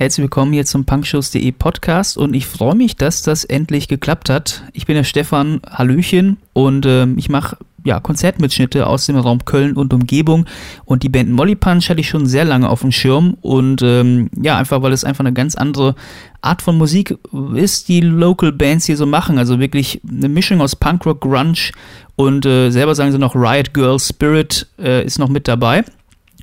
Herzlich willkommen hier zum punkshows.de Podcast und ich freue mich, dass das endlich geklappt hat. Ich bin der Stefan Hallöchen und äh, ich mache ja, Konzertmitschnitte aus dem Raum Köln und Umgebung. Und die Band Molly Punch hatte ich schon sehr lange auf dem Schirm. Und ähm, ja, einfach weil es einfach eine ganz andere Art von Musik ist, die Local Bands hier so machen. Also wirklich eine Mischung aus Punkrock, Grunge und äh, selber sagen sie noch Riot Girl Spirit äh, ist noch mit dabei.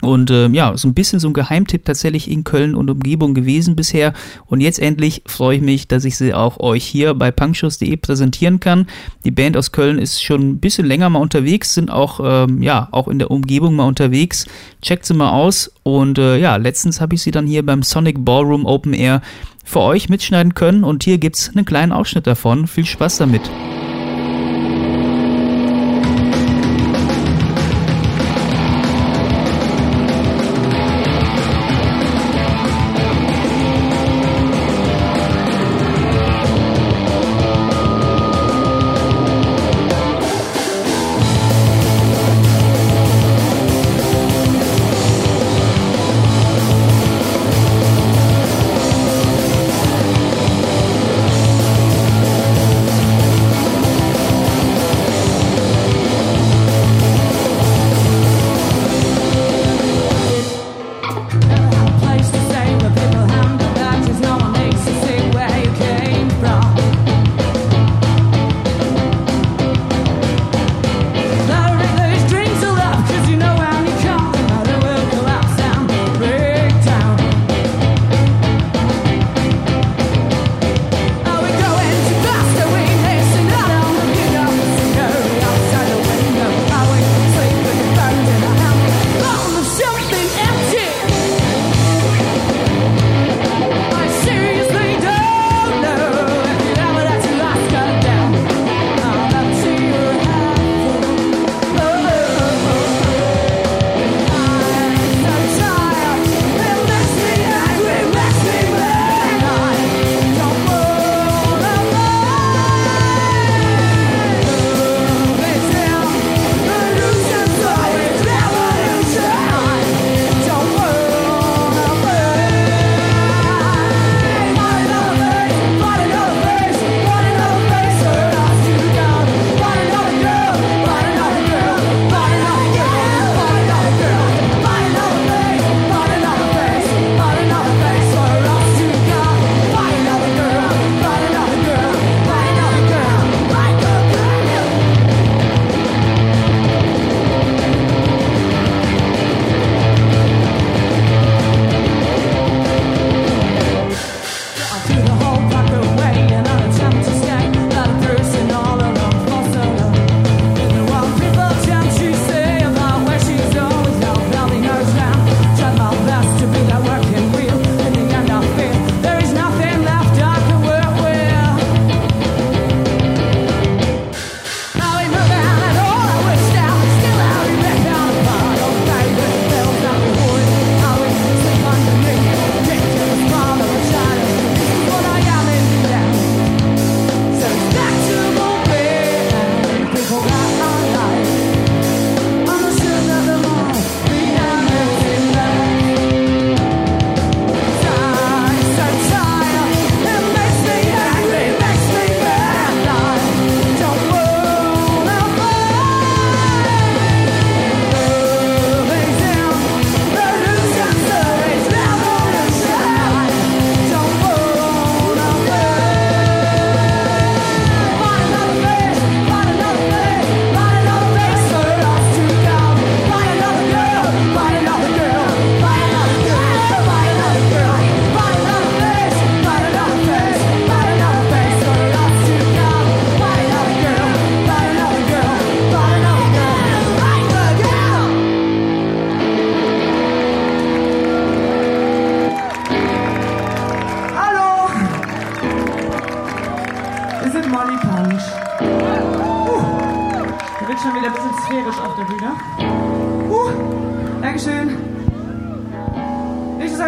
Und äh, ja, so ein bisschen so ein Geheimtipp tatsächlich in Köln und Umgebung gewesen bisher. Und jetzt endlich freue ich mich, dass ich sie auch euch hier bei punkshows.de präsentieren kann. Die Band aus Köln ist schon ein bisschen länger mal unterwegs, sind auch, ähm, ja, auch in der Umgebung mal unterwegs. Checkt sie mal aus. Und äh, ja, letztens habe ich sie dann hier beim Sonic Ballroom Open Air für euch mitschneiden können. Und hier gibt es einen kleinen Ausschnitt davon. Viel Spaß damit.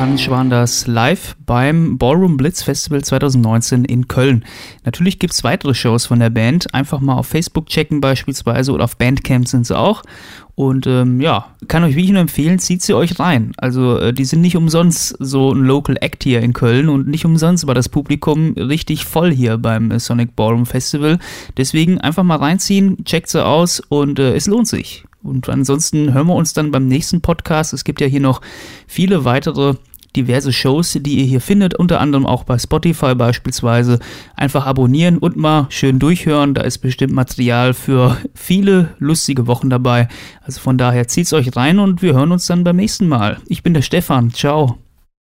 Mensch waren das live beim Ballroom Blitz Festival 2019 in Köln. Natürlich gibt es weitere Shows von der Band. Einfach mal auf Facebook checken beispielsweise oder auf Bandcamp sind sie auch. Und ähm, ja, kann euch wirklich nur empfehlen, zieht sie euch rein. Also äh, die sind nicht umsonst so ein Local Act hier in Köln und nicht umsonst war das Publikum richtig voll hier beim äh, Sonic Ballroom Festival. Deswegen einfach mal reinziehen, checkt sie aus und äh, es lohnt sich. Und ansonsten hören wir uns dann beim nächsten Podcast. Es gibt ja hier noch viele weitere diverse Shows, die ihr hier findet, unter anderem auch bei Spotify beispielsweise. Einfach abonnieren und mal schön durchhören. Da ist bestimmt Material für viele lustige Wochen dabei. Also von daher zieht's euch rein und wir hören uns dann beim nächsten Mal. Ich bin der Stefan. Ciao.